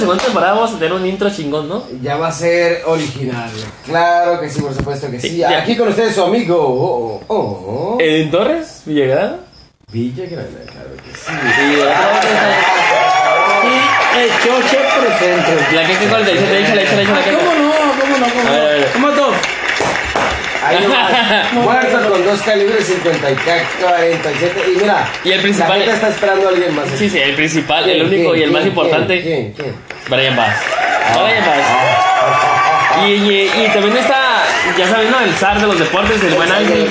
segunda temporada vamos a tener un intro chingón, ¿no? Ya va a ser original. Claro que sí, por supuesto que sí. Ya. Aquí con ustedes su amigo. Oh, oh, oh. ¿En Torres? ¿Villagrán? Villa Grana, claro que sí. Sí, Y el choche presente. La que échale, échale, échale, Ah, échale. ¿Cómo no? ¿Cómo no? ¿Cómo A ver, a ver. no? ¿Cómo todo? Ahí nomás. Muerto con dos calibres 50 y ca- 47. Y mira. Y el principal- La gente está esperando a alguien más. Sí, sí, el principal, el ¿Quién, único y el más importante. ¿Quién? ¿Quién? Brian Bass. Brian Bass. Y, y, y también está, ya saben, ¿no? El zar de los deportes, el buen ángel.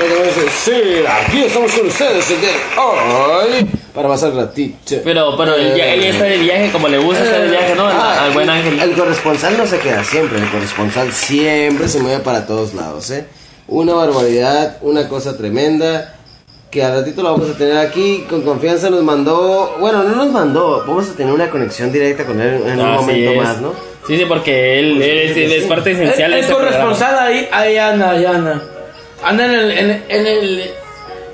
Sí, aquí estamos con ustedes el día de hoy para pasar ratito. Pero, pero él ya, él está de viaje, como le gusta estar de viaje, ¿no? Ah, al buen ángel. El corresponsal no se queda siempre, el corresponsal siempre se mueve para todos lados, ¿eh? Una barbaridad, una cosa tremenda. Que al ratito lo vamos a tener aquí, con confianza nos mandó, bueno, no nos mandó, vamos a tener una conexión directa con él en un Así momento es. más, ¿no? Sí, sí, porque él, él es, él es parte esencial de este programa. corresponsal ahí, ahí anda, ahí anda. Anda en el, en, en el,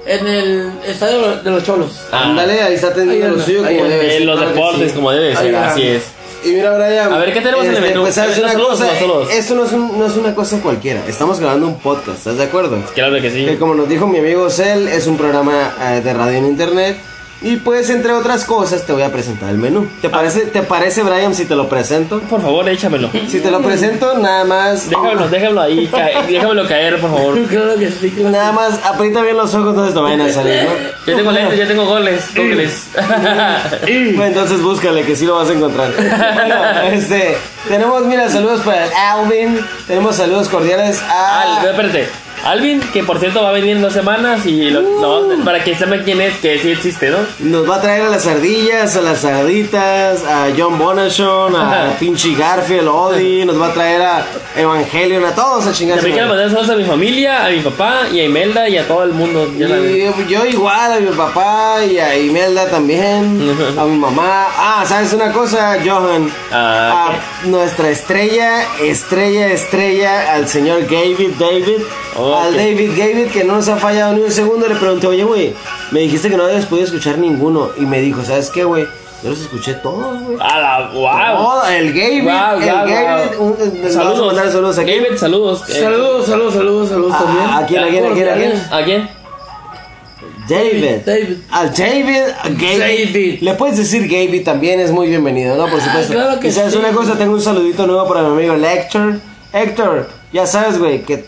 en el estadio de los cholos. Ah. Ándale, ahí está atendiendo Ahí lo anda, suyo ahí como anda. debe ser. En los claro que deportes, sí. como debe Ahí ser, va. así es. Y mira, Brian. A ver, ¿qué tenemos en el menú? Pues sabes ¿Los una saludos cosa, saludos? esto no es, un- no es una cosa cualquiera. Estamos grabando un podcast, ¿estás de acuerdo? Claro que sí. Que como nos dijo mi amigo Cel, es un programa eh, de radio en internet. Y pues, entre otras cosas, te voy a presentar el menú. ¿Te parece, ¿Te parece, Brian, si te lo presento? Por favor, échamelo. Si te lo presento, nada más. Déjamelo, déjamelo ahí, caer, déjamelo caer, por favor. Claro que sí, claro. Nada más, aprieta bien los ojos, entonces te vayan a salir, ¿no? Yo tengo lentes, yo tengo goles, goles. Bueno, entonces búscale, que sí lo vas a encontrar. Bueno, este, tenemos, mira, saludos para el Alvin. Tenemos saludos cordiales a. Al, espérate. Alvin, que por cierto va a venir en dos semanas y lo- no, para que sepan quién es, que sí existe, ¿no? Nos va a traer a las ardillas, a las sarditas, a John Bonachon, a pinche Garfield, Odi, nos va a traer a Evangelion, a todos a chingar. su También quiero mandar saludos a mi familia, a mi papá y a Imelda y a todo el mundo. Saben. Y yo igual a mi papá y a Imelda también, a mi mamá. Ah, ¿sabes una cosa, Johan? Ah, a nuestra estrella, estrella, estrella, al señor David, David. Ok. Al David, David, que no nos ha fallado ni un segundo. Le pregunté, oye, güey, me dijiste que no habías podido escuchar ninguno. Y me dijo, ¿sabes qué, güey? Yo los escuché todos, güey. A la wow. Todo, el David, Wow, el wow, David. wow. un- un- le vamos a Saludos. mandar saludos aquí. David, saludos. Eh, Saludos, saludos, saludos, saludos Ah, también. ¿a quién, a quién, a quién, a quién? ¿A quién? David. David. Al David, a Gaby. David. Le puedes decir Gaby también, es muy bienvenido, ¿no? Por supuesto. claro que y sabes sí. una cosa, tengo un saludito nuevo para mi amigo el Héctor. Héctor, ya sabes, güey, que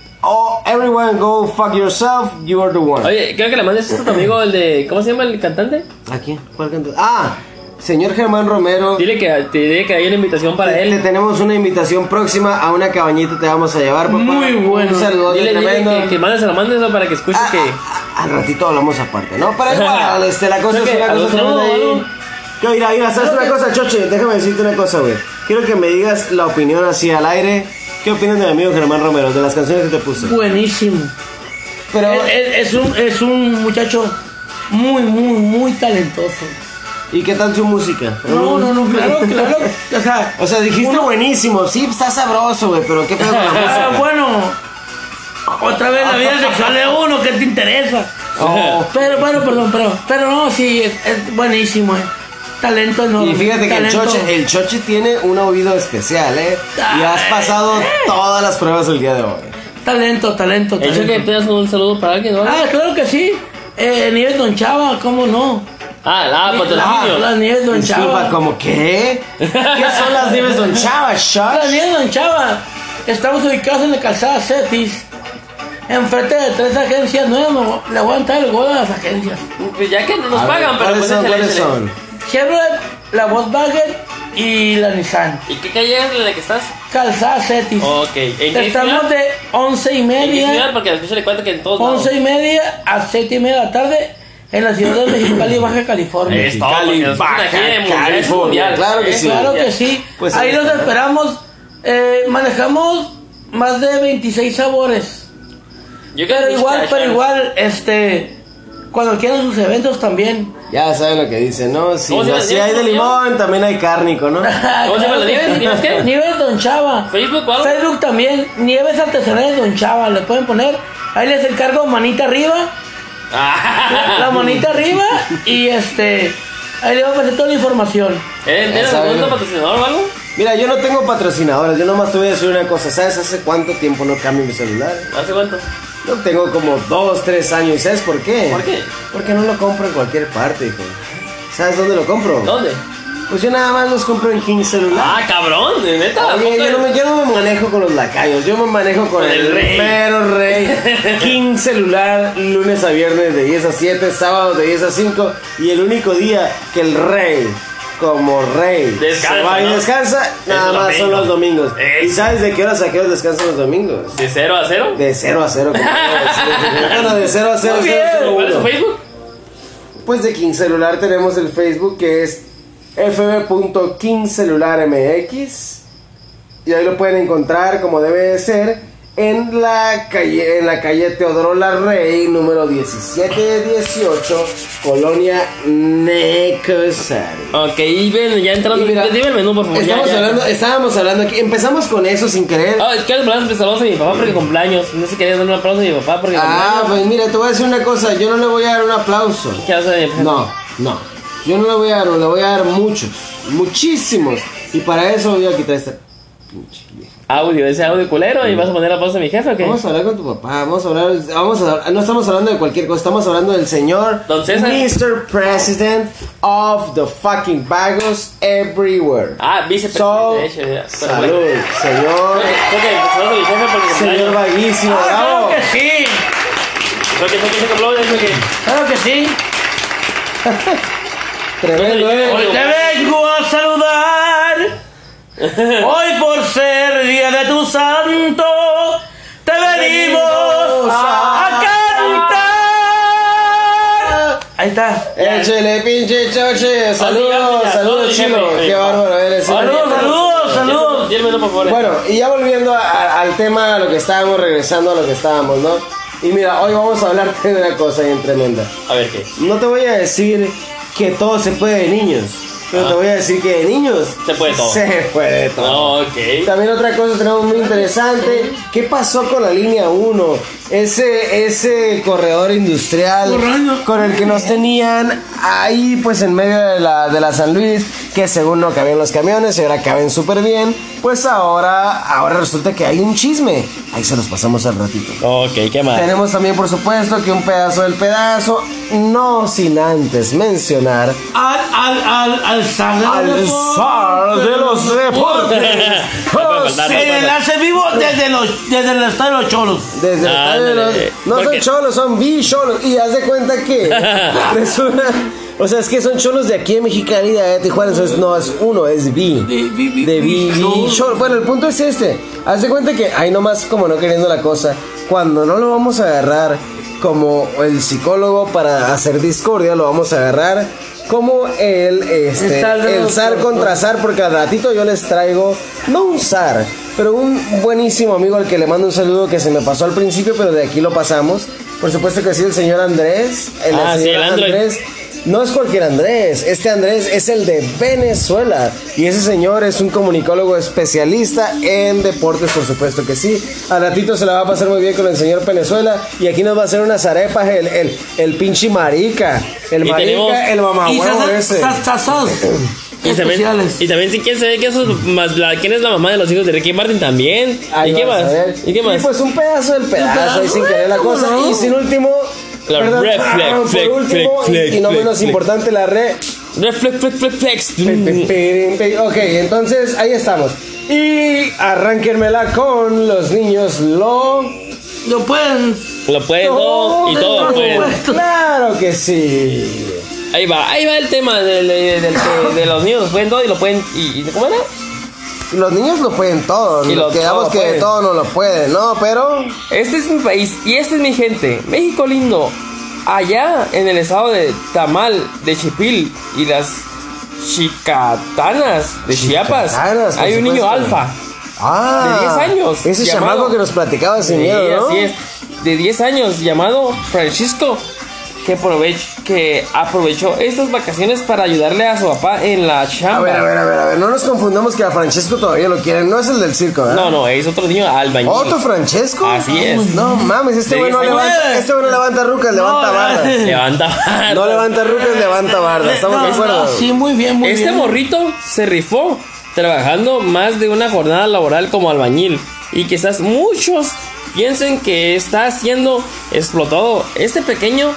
everyone go fuck yourself, you are the one. Oye, creo que le mandes esto a tu amigo, el de. ¿Cómo se llama el cantante? ¿A quién? ¿Cuál canto? Ah, señor Germán Romero. Dile que, te diré que hay una invitación para Te él. tenemos una invitación próxima a una cabañita, te vamos a llevar, papá. Muy bueno. Un saludo Dile, dile tremendo. que, que mandes a la mandes para que escuche Ah, que. ah, ah, al ratito hablamos aparte, ¿no? Pero igual, este, la cosa es que una cosa tremenda ahí. Que, mira, mira, ¿sabes una cosa, Choche? Déjame decirte una cosa, güey. Quiero que me digas la opinión así al aire. ¿Qué opinas de mi amigo Germán Romero, de las canciones que te puse? Buenísimo. Pero, Es, es- es un, es un muchacho muy, muy, muy talentoso. ¿y qué tal su música? No, no, no, claro, claro. O sea, O sea, dijiste uno- buenísimo, sí, está sabroso, güey, pero ¿qué pedo con la Ah, música? bueno, otra vez la vida sexual de uno, ¿qué te interesa? Oh. Pero, bueno, perdón, pero, pero no, sí, es, es buenísimo, eh. Talento enorme. Y fíjate que el. Choche, el Choche tiene un oído especial, ¿eh? Y has pasado todas las pruebas el día de hoy. Talento, talento, Hecho talento. que pidas un saludo para alguien, ¿no? Ah, claro que sí. Eh, Nieves Don Chava, ¿cómo no? Ah, ah, patrocinio. Las Nieves Don Disculpa, Chava. ¿cómo qué? ¿Qué son las nieves Don Chava? Las Shush. Nieves Don Chava. Estamos ubicados en la calzada Cetis. Enfrente de tres agencias nuevas, le voy a entrar el gol a las agencias. Pues ya que no nos A ver, pagan, pero ¿Cuáles pues son? échale, ¿Cuáles échale. son? Chevrolet, la Volkswagen y la Nissan. ¿Y qué calle es la que estás? Calzada Cetis. Ok, ¿en qué Estamos ciudad? de once y ¿En qué media, Porque después se le cuenta que en todos lados. once y media a siete y media de la tarde en la ciudad de Mexicali, Baja California. Es todo, nos Baja California. Claro que sí. Claro que sí. Pues Ahí los esperamos. Eh, manejamos más de 26 sabores. Yo Pero igual, pero igual, este, cuando quieran sus eventos también. Ya saben lo que dicen, ¿no? Si, si hay de limón, también hay cárnico, ¿no? ¿Cómo se llama Nieves? ¿Nieves qué? Nieves Don Chava. ¿Facebook algo? Facebook también, Nieves Artesanales Don Chava, le pueden poner, ahí les encargo manita arriba, Ah. la manita arriba y este, Ahí le vamos a pasar toda la información. ¿Eh? ¿Tienes algún patrocinador o algo? Mira, yo no tengo patrocinadores, yo nomás te voy a decir una cosa. ¿Sabes hace cuánto tiempo no cambio mi celular? ¿Hace cuánto? Yo tengo como dos, tres años. ¿Sabes por qué? ¿Por qué? Porque no lo compro en cualquier parte, hijo. ¿Sabes dónde lo compro? ¿Dónde? Pues yo nada más los compro en King Celular. Ah, cabrón, de neta. Oye, yo no, me, yo no me manejo con los lacayos, yo me manejo con Con el, el rey. mero rey. King celular, lunes a viernes de 10 a 7, sábados de 10 a 5. Y el único día que el rey, como rey, Descansa, y ¿no? descansa, Es nada más son domingo. los domingos. ¿Y Eso. sabes de qué horas a qué horas descansan los domingos? ¿De 0 a 0? De 0 a 0. bueno, de 0 a 0. Muy bien. ¿Cuál es su Facebook? Pues de King Celular tenemos el Facebook que es fb.kingcelularmx y ahí lo pueden encontrar como debe de ser en la calle en la calle Teodoro Larrey número 1718 Colonia Necosari. Ok, y ven, ya entrando. Mira, Dime el menú, por favor. Estamos ya. hablando, estábamos hablando aquí, empezamos con eso sin querer. Ah, quiero mandar un saludo a mi papá porque cumpleaños. No sé quería darle un aplauso a mi papá porque Ah, cumpleaños. pues mira, te voy a decir una cosa, yo no le voy a dar un aplauso. ¿Qué mi papá? No, no. Yo no le voy a dar, le voy a dar muchos, muchísimos. Y para eso voy a quitar esta. Audio, ese audio culero. ¿Y vas a poner aplauso a mi jefe o qué? Vamos a hablar con tu papá, vamos a hablar, vamos a, no estamos hablando de cualquier cosa, estamos hablando del señor Don César. Mr. President of the fucking vagos everywhere. Ah, So, vicepresidente. de hecho, ya. Pero salud, bueno. señor, Creo que saludos a mi jefe porque señor vaguísimo, Ah, bravo. claro que sí. Creo que creo que aplauso es que. Claro que sí. Tremendo, eh. Te vengo a saludar. Hoy por ser día de tu santo, te venimos a cantar. Ahí está. Échele, pinche choche. Saludos, saludos, bien, Qué bárbaro eres. Saludos, saludos, saludos. Bueno, y ya volviendo a- a- al tema, a lo que estábamos, regresando a lo que estábamos, ¿no? Y mira, hoy vamos a hablarte de una cosa bien tremenda. A ver qué. No te voy a decir que todo se puede de niños, pero Ah. te voy a decir que de niños Se puede todo. Se puede todo. Ok. También otra cosa tenemos muy interesante. ¿Qué pasó con la línea 1? Ese, ese corredor industrial con el que nos tenían ahí pues en medio de la, de la San Luis, que según no cabían los camiones y ahora caben súper bien. Pues ahora, ahora resulta que hay un chisme. Ahí se los pasamos al ratito. Ok, ¿qué más? Tenemos también por supuesto que un pedazo del pedazo, no sin antes mencionar Al, al, al, al zar de los al deportes. zar de los deportes. El enlace vivo desde, los, desde el estadio de los cholos. Desde el estadio de los-. No son cholos, son bicholos. Y haz de cuenta que. resulta- o sea, es que son cholos de aquí en Mexicali, de Tijuana. Entonces no es uno, es bi. De De bichol. Bueno, el punto es este. Haz de cuenta que, ahí nomás como no queriendo la cosa, cuando no lo vamos a agarrar como el psicólogo para hacer discordia, lo vamos a agarrar como el, este, El zar de contra zar, porque al ratito yo les traigo, no un zar, pero un buenísimo amigo al que le mando un saludo que se me pasó al principio, pero de aquí lo pasamos. Por supuesto que sí, el señor Andrés. El Ah, sí, señor el Android. Andrés. No es cualquier Andrés, este Andrés es el de Venezuela y ese señor es un comunicólogo especialista en deportes, por supuesto que sí. Al ratito se la va a pasar muy bien con el señor Venezuela y aquí nos va a hacer unas arepas el, el, el pinche marica, el Y marica, tenemos- el Y mamahuevo ese. Y también, especiales. y también si quieren saber que eso es más la, quién es la mamá de los hijos de Ricky Martin también. Ahí ¿Y qué más? a. ¿Y qué más? pues un pedazo del pedazo, pedazo, ahí sin querer la ¿cómo cosa. no? Y sin último, La red flag, por último, flag, y- y no flag, menos importante, la red. Reflex, flex, flex, flex. Pe- pe- pe- pe- Ok, entonces ahí estamos. Y arránquenmela con los niños lo. Lo pueden. Lo pueden y todo por pueden. Claro que sí. Ahí va, ahí va el tema de, de los niños, lo pueden todo y lo pueden. ¿Y, y cómo era? Los niños lo pueden todo. Y lo- Quedamos todo que pueden. todo no lo pueden, ¿no? Pero. Este es mi país y esta es mi gente. México lindo. Allá en el estado de Tamal, de Chipil y las Chicatanas de Chiapas, Chicatanas, hay un niño alfa. Ah, De 10 años, Ese llamado- chamaco que nos platicaba sin miedo, ¿no? así es. De 10 años, llamado Francisco que, aprovech- que aprovechó estas vacaciones para ayudarle a su papá en la chamba. A ver, a ver, a ver, a ver, no nos confundamos que a Francesco todavía lo quieren, no es el del circo, ¿verdad? No, no, es otro niño albañil. ¿Otro Francesco? Así es. No mames, este De güey no 10 años. levanta, este güey no levanta rucas, levanta bardas. Levanta. No levanta rucas, levanta bardas, ¿estamos de No, acuerdo? no, sí, muy bien, muy Este bien. morrito se rifó trabajando más de una jornada laboral como albañil y quizás muchos piensen que está siendo explotado este pequeño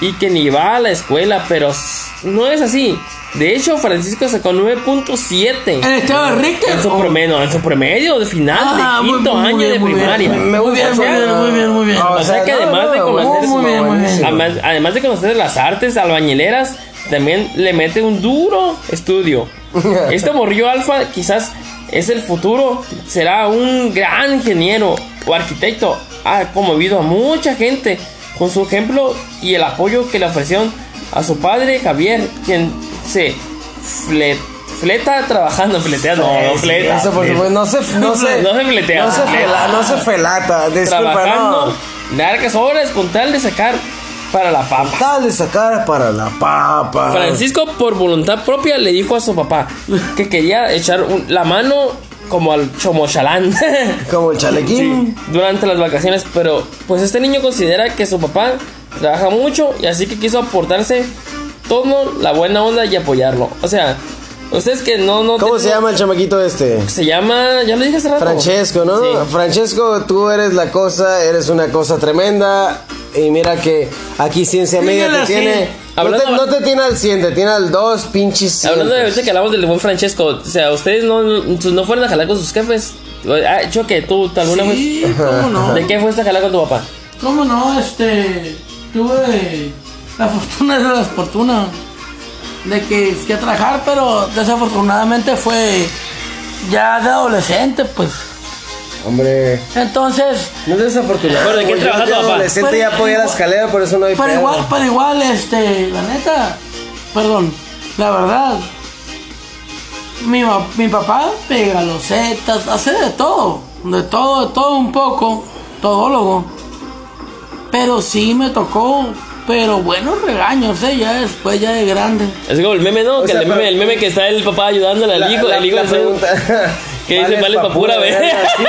y que ni va a la escuela, pero s- no es así. De hecho, Francisco sacó 9.7 ¿En Estado de Richter? en su Oh. promedio, en su promedio de final Ah, de muy- quinto muy año bien, de muy bien. primaria. Me Muy gusta bien, muy bien, muy bien, muy bien. Ah, O sea que además de conocer- Muy bien, muy bien. Además, además de conocer las artes albañileras, también le mete un duro estudio. Este morrillo alfa quizás es el futuro, será un gran ingeniero o arquitecto. Ha conmovido a mucha gente con su ejemplo y el apoyo que le ofrecieron a su padre Javier, quien se fle- fleta trabajando, fletea, no, no fleta. Eso por supuesto, no se, no se, No se fletea. no se, fela- no se felata, disculpa, trabajando no. largas horas con tal de sacar para la papa. Tal de sacar para la papa. Francisco, por voluntad propia, le dijo a su papá que quería echar un- la mano como al chomochalán Como el chalequín. durante las vacaciones, pero pues este niño considera que su papá trabaja mucho y así que quiso aportarse todo la buena onda y apoyarlo. O sea, ustedes que no... no ¿Cómo se tienen- llama el chamaquito este? Se llama, ya lo dije hace rato. Francesco, ¿no? Sí. Francesco, tú eres la cosa, eres una cosa tremenda. Y mira que aquí Ciencia Media Dígale te así. Tiene. No te, Hablando- no te tiene al 100, te tiene al 2 pinches Hablando de ahorita que hablamos del buen Francesco, o sea, ustedes no, no, no fueron a jalar con sus jefes. Ah, Choque, tú alguna vez. Sí, cómo no. ¿De qué fuiste a jalar con tu papá? ¿Cómo no? Este. Tuve la fortuna de la fortuna de que fui a trabajar, pero desafortunadamente fue ya de adolescente, pues. Hombre, Entonces, no es desafortunado. Bueno, ¿de qué güey. trabaja Yo de tu papá? adolescente Pero ya apoyé la igual- escalera, por eso no hay pero pedo. igual, pero igual, este, la neta, perdón, la verdad, mi, ma- mi papá pega los zetas, hace de todo, de todo, de todo un poco, todólogo. Pero sí me tocó, pero buenos regaños, ¿eh? Ya después, ya de grande. Es como el meme, ¿no? O que sea, el, meme, pero- el meme que está el papá ayudándole al La- hijo, la- el hijo la pregunta- que dice, vale pa' pura verga. sí.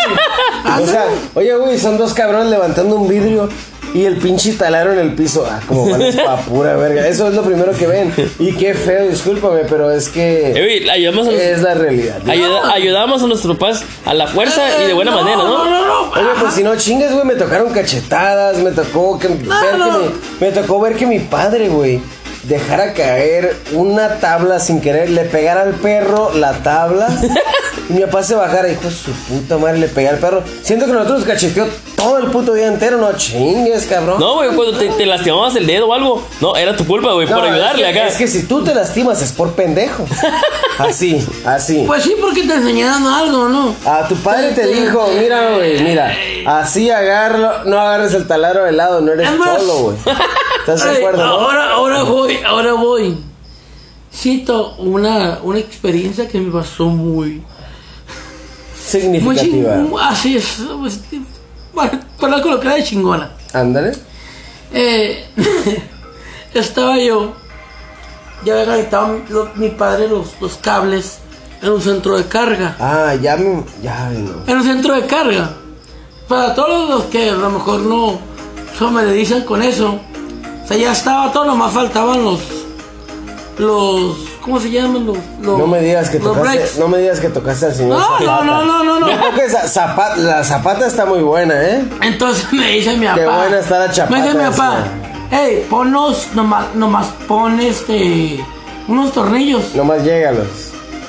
O sea, oye, güey, son dos cabrones levantando un vidrio y el pinche taladro en el piso. Ah, como vales pa' pura verga. Eso es lo primero que ven. Y qué feo, discúlpame, pero es que ayudamos a, los- es la realidad. ayuda- ayudamos a nuestros papás a la fuerza y de buena manera, ¿no? No, no, no. Oye, pues si no chingas, güey, me tocaron cachetadas, me tocó que, ver no. que me tocó ver que mi padre, güey, dejara caer una tabla sin querer, le pegara al perro la tabla y mi papá se bajara, hijo su puta madre, le pegara al perro. Siento que nosotros nos cacheteó todo el puto día entero, no chingues, cabrón. No, güey, cuando te, te lastimabas el dedo o algo. No, era tu culpa, güey, No, por ayudarle es que, acá. Es que si tú te lastimas es por pendejo. Así, así. Pues sí, porque te enseñaron algo, ¿no? A tu padre te dijo, mira, güey, mira, así agarro, no agarres el taladro de lado, no eres cholo, güey. ¿Estás de acuerdo, no? Ahora, ahora voy, ahora voy. Cito una, una experiencia que me pasó muy, muy Significativa. chingona. Así es. pues, Bueno, para colocar de chingona. Ándale. Eh, estaba yo. Ya había conectado mi padre los, los cables en un centro de carga. Ah, ya me. Ya, no. En un centro de carga. Para todos los que a lo mejor no se me dicen con eso. O sea, ya estaba todo, nomás faltaban los. Los. ¿Cómo se llaman? Los. los No me digas que los tocaste, breaks. no me digas que tocaste al señor No, no, Zapata. no, no, no, no. Yo creo que Zapata- la zapata está muy buena, ¿eh? Entonces me dice mi papá. Qué buena está la chapata Me dice mi papá. Hey, ponnos, nomás, nomás pon este. Unos tornillos. Nomás llégalos.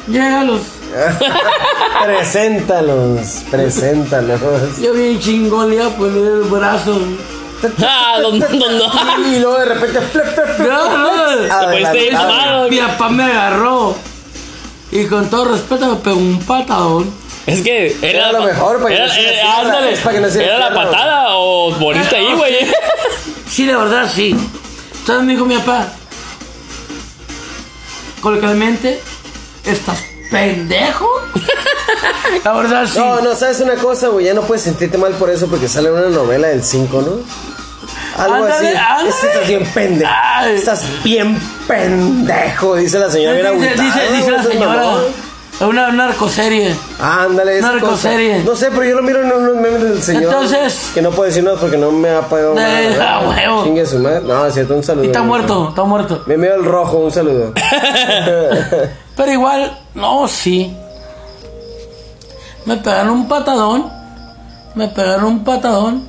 Llégalos. preséntalos, preséntalos. Yo bien chingón le iba a poner el brazo. Ah, don, don, don. Y luego de repente. flip, flip, flip. No, mano. Mi papá me agarró. Y con todo respeto me pegó un patadón. Es que era, Era lo mejor para que era, no se era- ándale, es para que no se era la patada o moriste ahí, güey. Sí, de verdad, sí. Entonces me dijo mi papá. Coloquialmente, ¿estás pendejo? La verdad, sí. No, no, ¿sabes una cosa, güey? Ya no puedes sentirte mal por eso porque sale una novela del 5, ¿no? Algo Ándale, así. ándale. Es que estás bien pendejo. Ay. Estás bien pendejo, dice la señora. Dice, dice, dice la señora. Una narcoserie. Ándale, esa Narcoserie. cosa. No sé, pero yo lo miro en unos memes del señor. Entonces- Que no puedo decir nada porque no me ha pagado Eh, nada. a huevo. Chingue su madre. No, es cierto, un saludo. Y está muerto, está muerto. Me veo el rojo, un saludo. Pero igual, no, sí. Me pegaron un patadón. Me pegaron un patadón.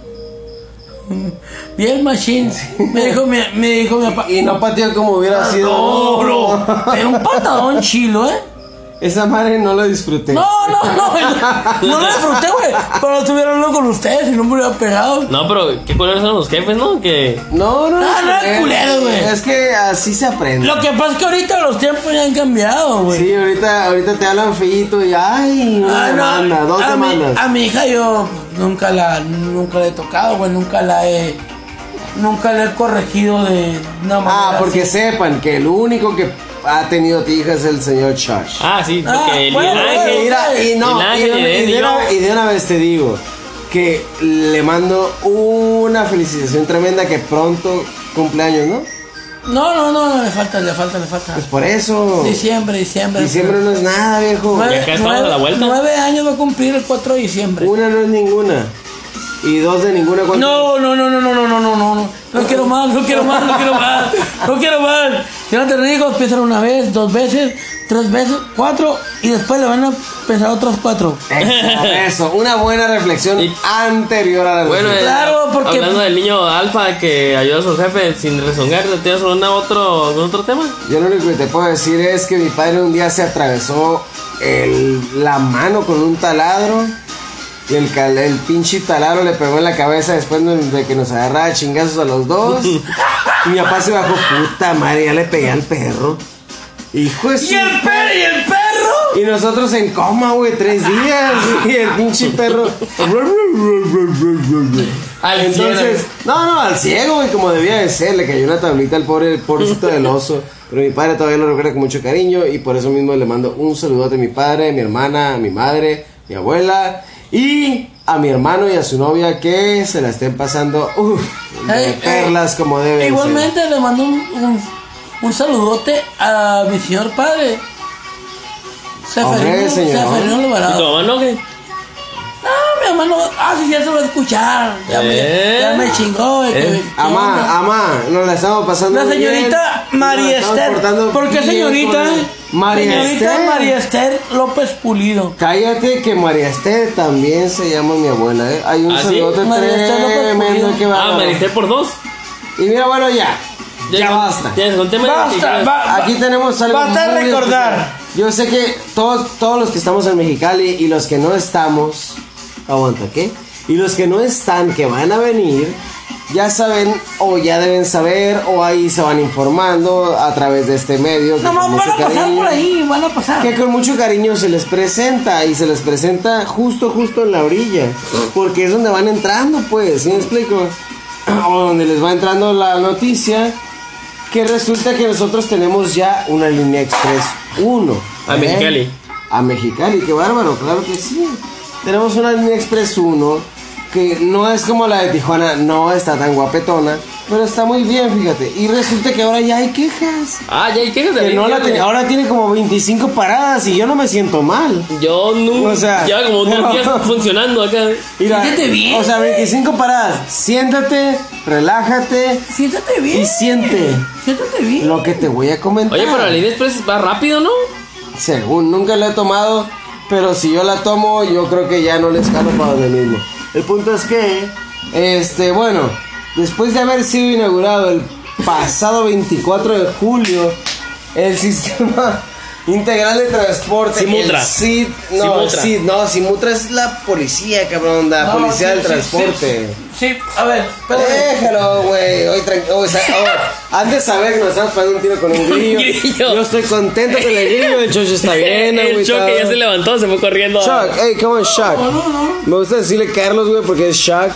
Bien machine. Me dijo mi, me dijo mi papá. y no pateó como hubiera sido. No, bro. Pero un patadón chilo, ¿eh? Esa madre no lo disfruté. No, no, no. No lo disfruté, güey. Pero estuviera hablando con ustedes y no me hubiera pegado. No, pero qué culeros son los jefes, ¿no? Que. No, no, No, no es eh, culero, güey. Es que así se aprende. Lo que pasa es que ahorita los tiempos ya han cambiado, güey. Sí, ahorita, ahorita te hablan feíto y ay, una Ah, no, dos a mi- a mi hija yo nunca la, nunca la he tocado, güey, nunca la he, nunca la he corregido de una manera Ah, porque así. sepan que el único que ha tenido tija es el señor Charge. Ah, sí, Ah, porque el bueno, linaje. bueno, Mira, y no, El y ángel de, de y de una, y de una vez te digo que le mando una felicitación tremenda que pronto cumpleaños, ¿no? No, no, no, no, le falta, le falta, le falta. Pues por eso. Diciembre, diciembre. Diciembre no es nada, viejo. Nueve, Y acá estamos nueve- a la vuelta. nueve años va a cumplir el 4 de diciembre. Una no es ninguna. Y dos de ninguna. ¿cuánto? No, no, no, no, no, no, no, no, no, no. No quiero más, no quiero más, no quiero más, no quiero más. Si no te digo, piensan una vez, dos veces, tres veces, cuatro, y después le van a pensar otras cuatro. Eso, eso, una buena reflexión Y- anterior a la Bueno, eh, Claro, porque- hablando del niño alfa que ayuda a su jefe sin rezongar, ¿tienes una otro, algún otro tema? Yo lo único que te puedo decir es que mi padre un día se atravesó el- la mano con un taladro. Y el, cal- el pinche taladro le pegó en la cabeza después de que nos agarraba chingazos a los dos. y mi papá se bajó, puta madre, ya le pegué al perro. Hijo de ¿Y el perro? ¿Y el perro? Y nosotros en coma, güey, tres días. Y el pinche perro. Al Entonces, no, no, al ciego, güey, como debía de ser. Le cayó una tablita al pobre, pobrecito del oso. Pero mi padre todavía lo recuerda con mucho cariño. Y por eso mismo le mando un saludote a mi padre, a mi hermana, a mi madre, mi abuela. Y a mi hermano y a su novia que se la estén pasando, uff, de Eh, perlas como deben ser. Igualmente le mando un, un, un saludote a mi señor padre. Seferino, señor. Seferino ¿Y tu Alvarado. mamá no qué? No, mi hermano, ah, sí, ya se va a escuchar. Ya, Eh. me, ya me chingó. que- Eh. Amá, amá, nos la estamos pasando La señorita María Esther. ¿Por qué señorita? María señorita Esther. María Esther López Pulido. Cállate que María Esther también se llama mi abuela, ¿eh? Hay un ¿Ah, sí? saludote María Esther López tremendo Pulido. que va Ah, Marité por dos. Y mira, bueno, ya. Ya basta. Ba- Aquí tenemos algo Basta muy recordar. especial. Yo sé que todos, todos los que estamos en Mexicali y los que no estamos, aguanta, ¿qué? Y los que no están, que van a venir, ya saben o ya deben saber o ahí se van informando a través de este medio. que No, con van mucho a pasar cariño- por ahí, van a pasar. que con mucho cariño se les presenta y se les presenta justo, justo en la orilla. Porque es donde van entrando, pues, ¿sí me explico? O donde les va entrando la noticia que resulta que nosotros tenemos ya una línea express 1. A Mexicali. A Mexicali, qué bárbaro, claro que sí. Tenemos una línea express 1 que no es como la de Tijuana, no está tan guapetona, pero está muy bien, fíjate. Y resulta que ahora ya hay quejas. Ah, ya hay quejas de Que no la tenía- ahora tiene como 25 paradas y yo no me siento mal. Yo no. O sea, lleva como dos no. días funcionando acá. Mira, Siéntete bien. O sea, 25 paradas. Siéntate, relájate Siéntate bien. y siente Siéntate bien. lo que te voy a comentar. Oye, pero la línea express va rápido, ¿no? Según nunca la he tomado, pero si yo la tomo, yo creo que ya no les jalo para donde mismo. El punto es que, este, bueno, después de haber sido inaugurado el pasado 24 de julio, el sistema integral de transporte, Simutra. el no, Simutra. SID, no, Simutra es la policía, cabrón, la No, policía sí, del sí, transporte. Sí, sí, a ver, espérame. Déjalo, güey. Hoy tranqui- hoy sa- oh, Antes de saber que nos estamos pegando un tiro con un grillo. Grillo. Yo estoy contento con el grillo. El chocho está bien, el choque ya se levantó, se fue corriendo. Shock, hey, come on, Shock. No, no, no. Me gusta decirle Carlos, güey, porque es Shock.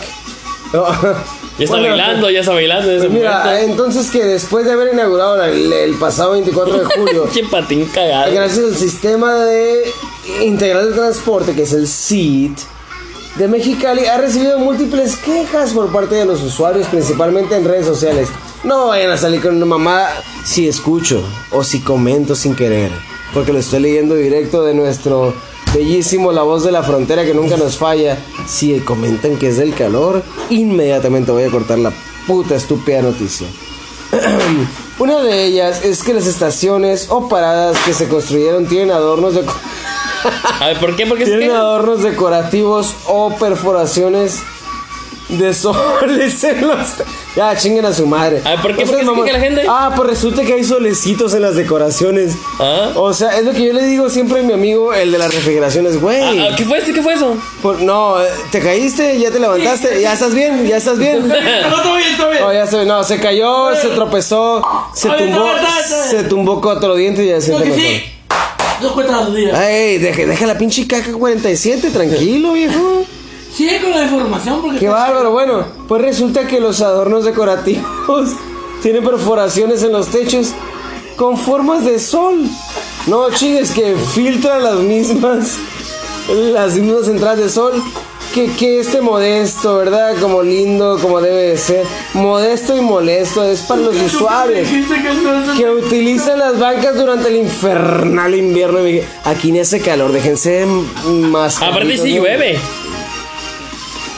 Ya está Bueno, bailando, ya está bailando en ese pues Mira, momento. entonces que después de haber inaugurado la- el, el pasado 24 de julio, Qué patín cagado. gracias al sistema de integral de transporte, que es el SIT, de Mexicali ha recibido múltiples quejas por parte de los usuarios, principalmente en redes sociales. No vayan a salir con una mamada si escucho o si comento sin querer, porque lo estoy leyendo directo de nuestro bellísimo La Voz de la Frontera que nunca nos falla. Si comentan que es del calor, inmediatamente voy a cortar la puta estúpida noticia. Una de ellas es que las estaciones o paradas que se construyeron tienen adornos de... A ver, ¿por qué? Porque es Tienen que... adornos decorativos o perforaciones de soles en los... Ya, chinguen a su madre. A ver, ¿por qué? ¿Por qué la gente? Ah, pues resulta que hay solecitos en las decoraciones. ¿Ah? O sea, es lo que yo le digo siempre a mi amigo, el de las refrigeraciones, güey. Ah, ah, ¿Qué fue este? ¿Qué fue eso? por- no, eh, te caíste, ya te levantaste, ya estás bien, ya estás bien. No, está bien, está bien. No, ya se, no, se cayó, se tropezó, se tumbó, está bien, está bien. se tumbó cuatro dientes y ya se que mejor. sí. Dos cuentas al día. Ey, deja, deja la pinche caca 47, tranquilo, viejo. Sigue con la información porque. Qué bárbaro, bueno, pues resulta que los adornos decorativos tienen perforaciones en los techos con formas de sol. No chingues, que filtran las mismas, las mismas entradas de sol. Que, que este modesto, ¿verdad? Como lindo, como debe de ser. Modesto y molesto, es para los usuarios que utilizan las bancas durante el infernal invierno. Aquí ni hace calor, déjense más. Aparte sí ¿no?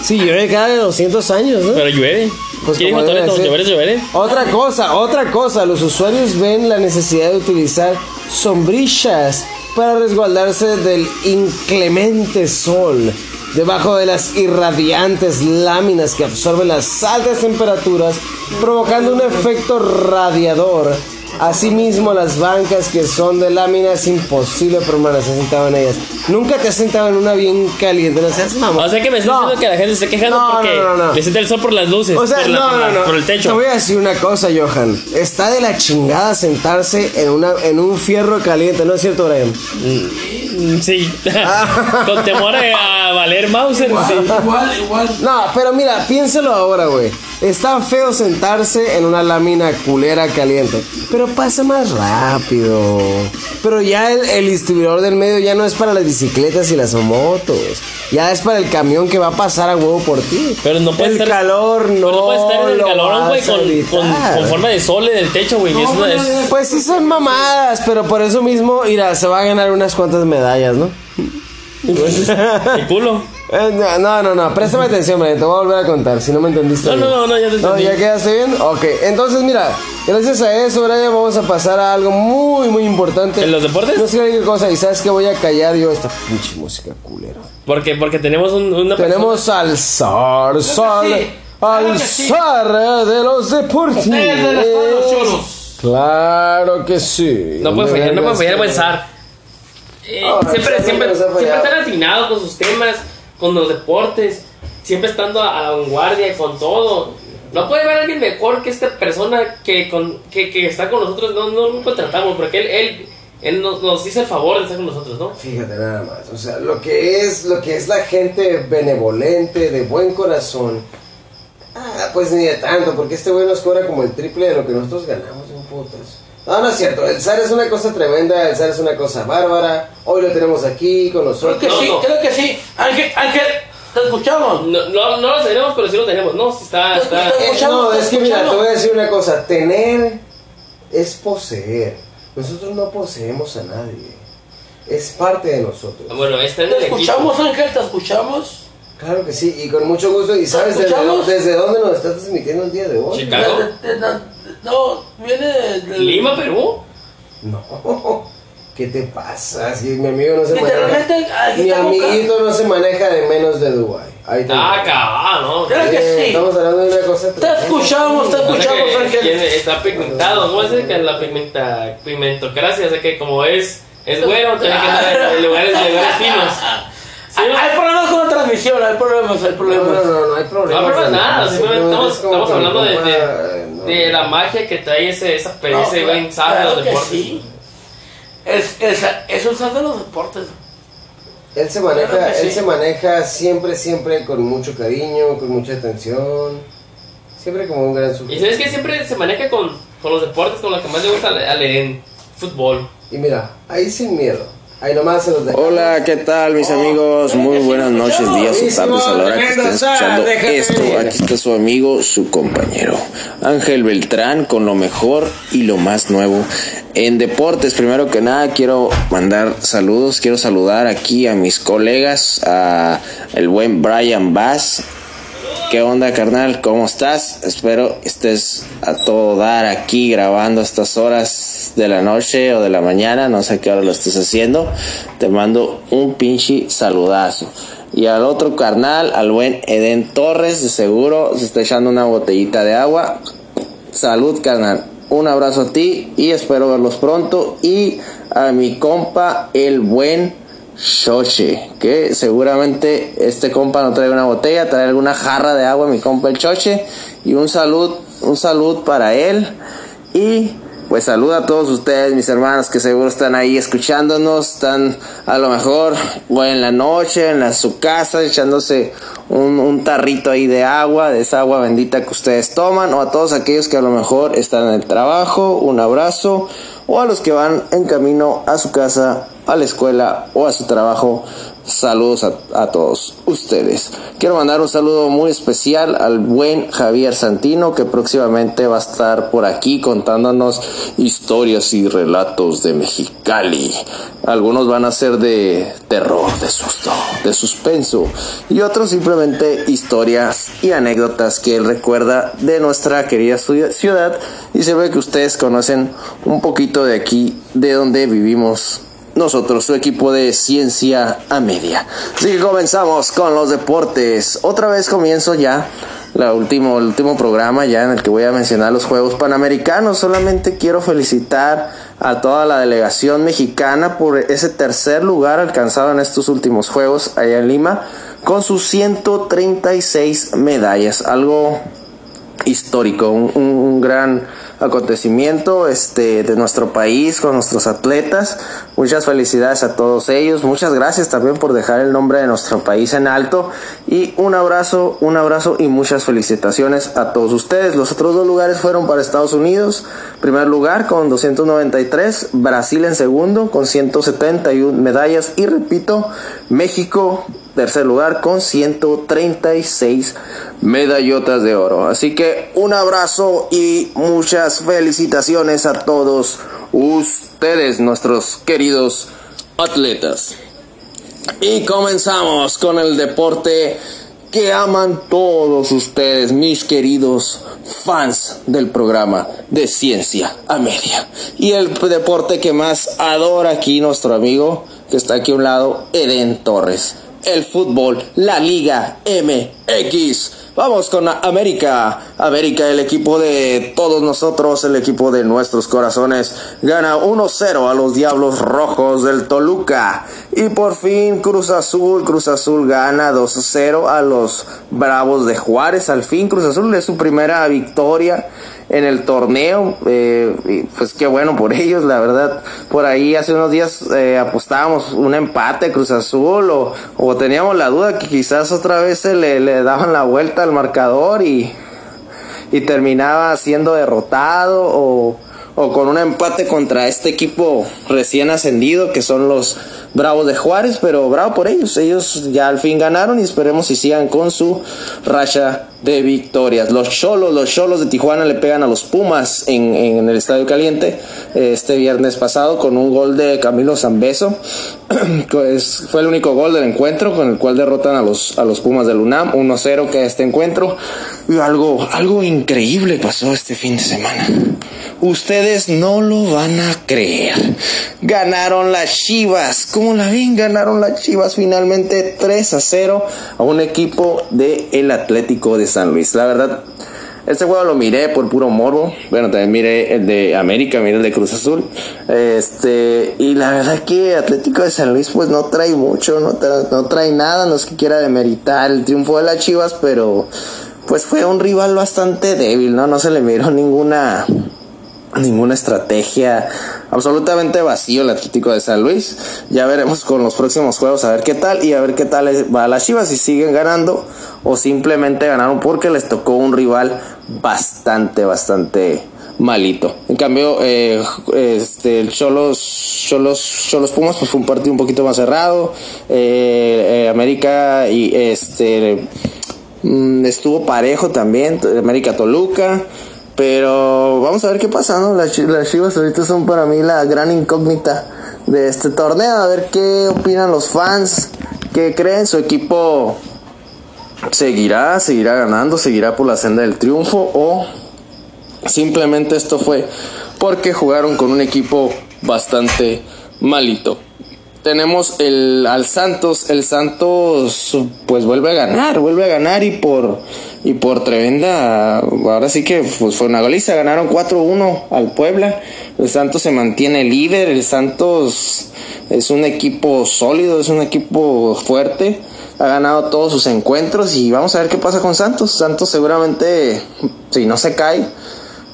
Sí, llueve cada 200 años, ¿no? Pero llueve. Pues ¿Quién como dijo debe Toreto? ser. Llover es llover. Otra cosa, otra cosa, los usuarios ven la necesidad de utilizar sombrillas para resguardarse del inclemente sol debajo de las irradiantes láminas que absorben las altas temperaturas, provocando un efecto radiador. Asimismo, las bancas que son de lámina es imposible permanecer sentado en ellas. Nunca te has sentado en una bien caliente, no seas mamón. O sea que me estás No. diciendo que la gente se está quejando No, porque no, no, no. le siente el sol por las luces. O sea, por, la- no, por la- no, no. por el Te techo. voy a decir una cosa, Johan. Está de la chingada sentarse en una en un fierro caliente, ¿no es cierto, Brian? Mm, Sí. Con temor a valer Mauser. Sí. Igual, igual. No, pero mira, piénsalo ahora, güey. Está feo sentarse en una lámina culera caliente, pero pasa más rápido. Pero ya el, el distribuidor del medio ya no es para las bicicletas y las motos. Ya es para el camión que va a pasar a huevo por ti. Pero no puede el estar- calor no. Pero no puede estar en el lo calorón, güey, con, con, con forma de sol en el techo, güey. Es Pues sí son mamadas, pero por eso mismo, mira, se va a ganar unas cuantas medallas, ¿no? El culo. Eh, no, no, no, no, préstame atención, Brian, te voy a volver a contar, si no me entendiste. No, bien. no, no, no, ya te entendí. ¿ya quedaste bien? Ok, entonces mira, gracias a eso, Brian, vamos a pasar a algo muy, muy importante. ¿En los deportes? No sé qué cosa, y sabes que voy a callar yo esta pinche música culera. Porque, porque tenemos un- una Tenemos al zar, zar, sí, al que sí. zar de los deportes. De los. Claro que sí. No puede fallar, no puede fallar a- buen zar. Eh, siempre, siempre, no siempre están atinados con sus temas, con los deportes, siempre estando a la vanguardia con todo. No puede haber alguien mejor que esta persona que, con, que, que está con nosotros, no, no contratamos, porque él, él, él nos, nos hizo el favor de estar con nosotros, ¿no? Fíjate nada más, o sea, lo que es, lo que es la gente benevolente, de buen corazón. Ah, pues ni de tanto, porque este güey nos cobra como el triple de lo que nosotros ganamos en putas. No, no es cierto, el zar es una cosa tremenda, el zar es una cosa bárbara. Hoy lo tenemos aquí con Creo nosotros. que No, sí, no. creo que sí. Ángel, Ángel, ¿te escuchamos? No, no, no lo tenemos, pero sí lo tenemos, ¿no? Sí está, está... Eh, escuchamos, no, te es que mira, escuchamos. te voy a decir una cosa, tener es poseer. Nosotros no poseemos a nadie. Es parte de nosotros. Bueno, está en ¿Te el equipo. escuchamos, Ángel? ¿Te escuchamos? Claro que sí, y con mucho gusto. ¿Y sabes desde, escuchamos? desde dónde nos estás transmitiendo el día de hoy? Chicago. No, viene de... Lima, Perú. No, ¿qué te pasa? Si mi amigo no se Literalmente, maneja. Mi amiguito no se maneja de menos de Dubai. Ahí te Ah, cabrón, ¿no? Creo que sí. Estamos hablando de una cosa. Te escuchamos, te escuchamos, Ángel. está pigmentado, ¿cómo es que la pigmenta, pigmentocracia? O sea que como es, es bueno, tiene que estar en lugares, lugares finos. ¿Sí, Hay, no? hay problemas con la transmisión, hay problemas, hay No, problemas. no, no, no hay problema. No, pero nada, simplemente estamos, estamos hablando de, de, eh, no. de la magia que trae ese, esa No, y sabe de claro los deportes. sí. Es, es, eso es de los deportes. Él se maneja, Claro que él sí. se maneja siempre, siempre con mucho cariño, con mucha atención. Siempre como un gran Y sujeto. sabes que siempre se maneja con, con los deportes, con lo que más le gusta a Le- a leer fútbol. Y mira, ahí sin miedo, Ahí nomás se los dejo. Hola, ¿qué tal mis amigos? Muy buenas noches, días o tardes a la hora que estén escuchando esto. Aquí está su amigo, su compañero, Ángel Beltrán, con lo mejor y lo más nuevo en deportes. Primero que nada, quiero mandar saludos, quiero saludar aquí a mis colegas, a el buen Brian Bass, ¿Qué onda, carnal? ¿Cómo estás? Espero estés a todo dar aquí grabando estas horas de la noche o de la mañana. No sé qué hora lo estés haciendo. Te mando un pinche saludazo. Y al otro carnal, al buen Eden Torres, de seguro se está echando una botellita de agua. Salud, carnal. Un abrazo a ti y espero verlos pronto. Y a mi compa, el buen Choche, que seguramente este compa no trae una botella, trae alguna jarra de agua, mi compa el Choche, y un salud, un salud para él, y pues saluda a todos ustedes, mis hermanos, que seguro están ahí escuchándonos, están a lo mejor o en la noche, en su casa, echándose un, un, tarrito ahí de agua, de esa agua bendita que ustedes toman, o a todos aquellos que a lo mejor están en el trabajo, un abrazo, o a los que van en camino a su casa a la escuela o a su trabajo. Saludos a, todos ustedes. Quiero mandar un saludo muy especial al buen Javier Santino que próximamente va a estar por aquí contándonos historias y relatos de Mexicali. Algunos van a ser de terror, de susto, de suspenso y otros simplemente historias y anécdotas que él recuerda de nuestra querida ciudad y se ve que ustedes conocen un poquito de aquí, de donde vivimos nosotros, su equipo de ciencia a media. Así que comenzamos con los deportes. Otra vez comienzo ya la último, el último programa ya en el que voy a mencionar los Juegos Panamericanos. Solamente quiero felicitar a toda la delegación mexicana por ese tercer lugar alcanzado en estos últimos Juegos allá en Lima con sus 136 medallas. Algo histórico, un gran acontecimiento este, de nuestro país con nuestros atletas. Muchas felicidades a todos ellos. Muchas gracias también por dejar el nombre de nuestro país en alto. Y un abrazo, un abrazo y muchas felicitaciones a todos ustedes. Los otros dos lugares fueron para Estados Unidos. Primer lugar con 293. Brasil en segundo con 171 medallas. Y repito, México tercer lugar con 136 medallotas de oro. Así que un abrazo y muchas felicitaciones a todos ustedes, nuestros queridos atletas. Y comenzamos con el deporte que aman todos ustedes, mis queridos fans del programa de Ciencia a Media. Y el deporte que más adora aquí nuestro amigo, que está aquí a un lado, Eden Torres el fútbol, la Liga MX. Vamos con América. América, el equipo de todos nosotros, el equipo de nuestros corazones, gana 1-0 a los Diablos Rojos del Toluca. Y por fin Cruz Azul, Cruz Azul gana 2-0 a los Bravos de Juárez. Al fin Cruz Azul es su primera victoria en el torneo. Eh, pues qué bueno por ellos, la verdad. Por ahí hace unos días eh, apostábamos un empate Cruz Azul o, o, teníamos la duda que quizás otra vez se le, le daban la vuelta al marcador y, y terminaba siendo derrotado o, o con un empate contra este equipo recién ascendido que son los Bravos de Juárez, pero bravo por ellos. Ellos ya al fin ganaron y esperemos si sigan con su racha de victorias. Los Cholos, los Cholos de Tijuana le pegan a los Pumas en, en el Estadio Caliente este viernes pasado con un gol de Camilo Zambeso. fue el único gol del encuentro con el cual derrotan a los, a los Pumas del UNAM 1-0 que este encuentro. Y algo, algo increíble pasó este fin de semana. Ustedes no lo van a creer. Ganaron las Chivas. ¿Cómo la ven? Ganaron las Chivas finalmente 3 a 0 a un equipo del el Atlético de San Luis. La verdad, este juego lo miré por puro morbo. Bueno, también miré el de América, miré el de Cruz Azul. Este, y la verdad que Atlético de San Luis pues no trae mucho, no no trae nada, no es que quiera demeritar el triunfo de las Chivas, pero pues fue un rival bastante débil, ¿no? No se le miró ninguna ninguna estrategia, absolutamente vacío el Atlético de San Luis. Ya veremos con los próximos juegos a ver qué tal y a ver qué tal va a las Chivas si siguen ganando o simplemente ganaron porque les tocó un rival bastante, bastante malito. En cambio, eh, este, el Cholos, Cholos, Cholos Pumas pues fue un partido un poquito más cerrado. Eh, eh, América y este mm, estuvo parejo también, América Toluca. Pero vamos a ver qué pasa, ¿no? Las, las Chivas ahorita son para mí la gran incógnita de este torneo. A ver qué opinan los fans, qué creen. Su equipo seguirá, seguirá ganando, seguirá por la senda del triunfo o simplemente esto fue porque jugaron con un equipo bastante malito. Tenemos el al Santos, el Santos pues vuelve a ganar, vuelve a ganar y por y por tremenda, ahora sí que pues, fue una goliza, ganaron 4-1 al Puebla. El Santos se mantiene líder, el Santos es un equipo sólido, es un equipo fuerte ha ganado todos sus encuentros y vamos a ver qué pasa con Santos. Santos seguramente, si no se cae,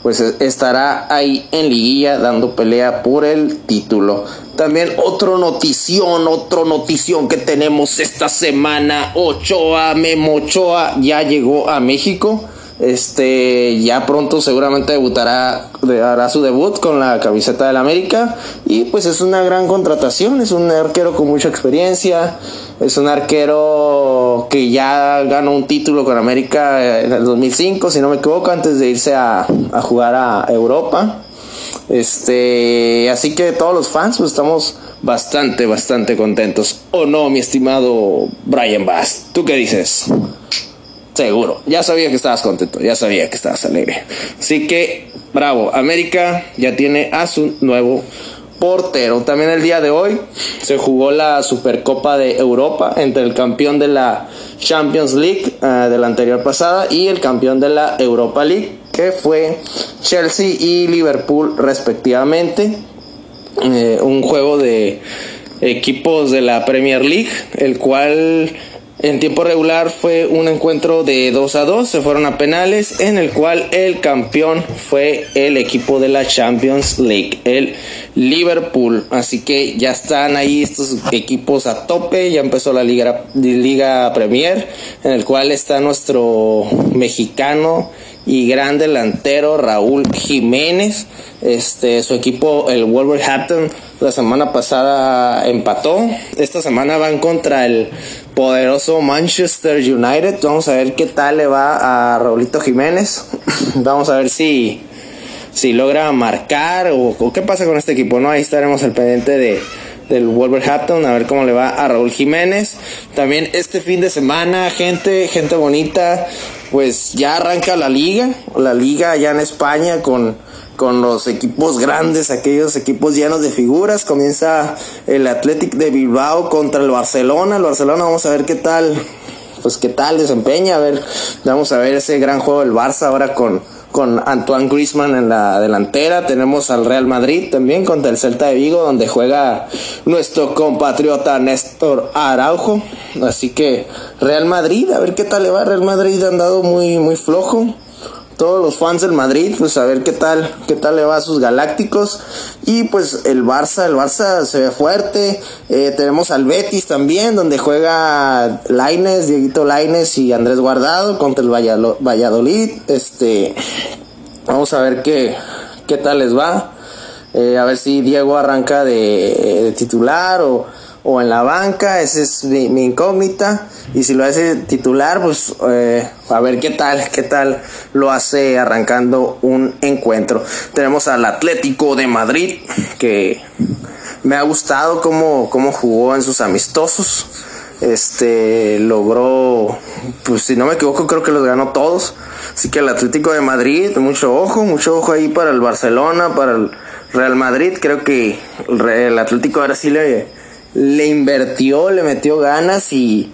pues estará ahí en liguilla dando pelea por el título. También otro notición, otro notición que tenemos esta semana. Ochoa, Memo Ochoa ya llegó a México. Este, ya pronto seguramente debutará, hará su debut con la camiseta del América. Y pues es una gran contratación, es un arquero con mucha experiencia. Es un arquero que ya ganó un título con América en el 2005, si no me equivoco, antes de irse a, jugar a Europa. Este, así que todos los fans pues estamos bastante, bastante contentos. ¿O no, mi estimado Brian Bass? ¿Tú qué dices? Seguro. Ya sabía que estabas contento, ya sabía que estabas alegre. Así que, bravo, América ya tiene a su nuevo portero. También el día de hoy se jugó la Supercopa de Europa entre el campeón de la Champions League eh, de la anterior pasada y el campeón de la Europa League, que fue Chelsea y Liverpool respectivamente. Eh, un juego de equipos de la Premier League, el cual en tiempo regular fue un encuentro de 2 a 2, se fueron a penales, en el cual el campeón fue el equipo de la Champions League, el Liverpool. Así que ya están ahí estos equipos a tope, ya empezó la Liga, Liga Premier, en el cual está nuestro mexicano y gran delantero Raúl Jiménez. Este, su equipo, el Wolverhampton, la semana pasada empató. Esta semana van contra el poderoso Manchester United. Vamos a ver qué tal le va a Raulito Jiménez. Vamos a ver si, si logra marcar o, o, qué pasa con este equipo. ¿no? Ahí estaremos al pendiente de, del Wolverhampton, a ver cómo le va a Raúl Jiménez. También este fin de semana, gente, gente bonita, pues ya arranca la liga, la liga allá en España con, con los equipos grandes, aquellos equipos llenos de figuras. Comienza el Athletic de Bilbao contra el Barcelona. El Barcelona, vamos a ver qué tal, pues qué tal desempeña. A ver, vamos a ver ese gran juego del Barça ahora con con Antoine Griezmann en la delantera. Tenemos al Real Madrid también contra el Celta de Vigo, donde juega nuestro compatriota Néstor Araujo. Así que Real Madrid, a ver qué tal le va. Real Madrid ha andado muy, muy flojo todos los fans del Madrid, pues a ver qué tal, qué tal le va a sus galácticos. Y pues el Barça, el Barça se ve fuerte. Eh, tenemos al Betis también, donde juega Laines, Dieguito Laines y Andrés Guardado contra el Valladolid. Este, vamos a ver qué, qué tal les va. Eh, a ver si Diego arranca de titular o o en la banca, esa es mi, incógnita. Y si lo hace titular, pues eh, a ver qué tal, qué tal lo hace arrancando un encuentro. Tenemos al Atlético de Madrid, que me ha gustado cómo, cómo jugó en sus amistosos. Este logró, pues si no me equivoco, creo que los ganó todos. Así que el Atlético de Madrid, mucho ojo, mucho ojo ahí para el Barcelona, para el Real Madrid. Creo que el Atlético ahora sí le le invirtió, le metió ganas y,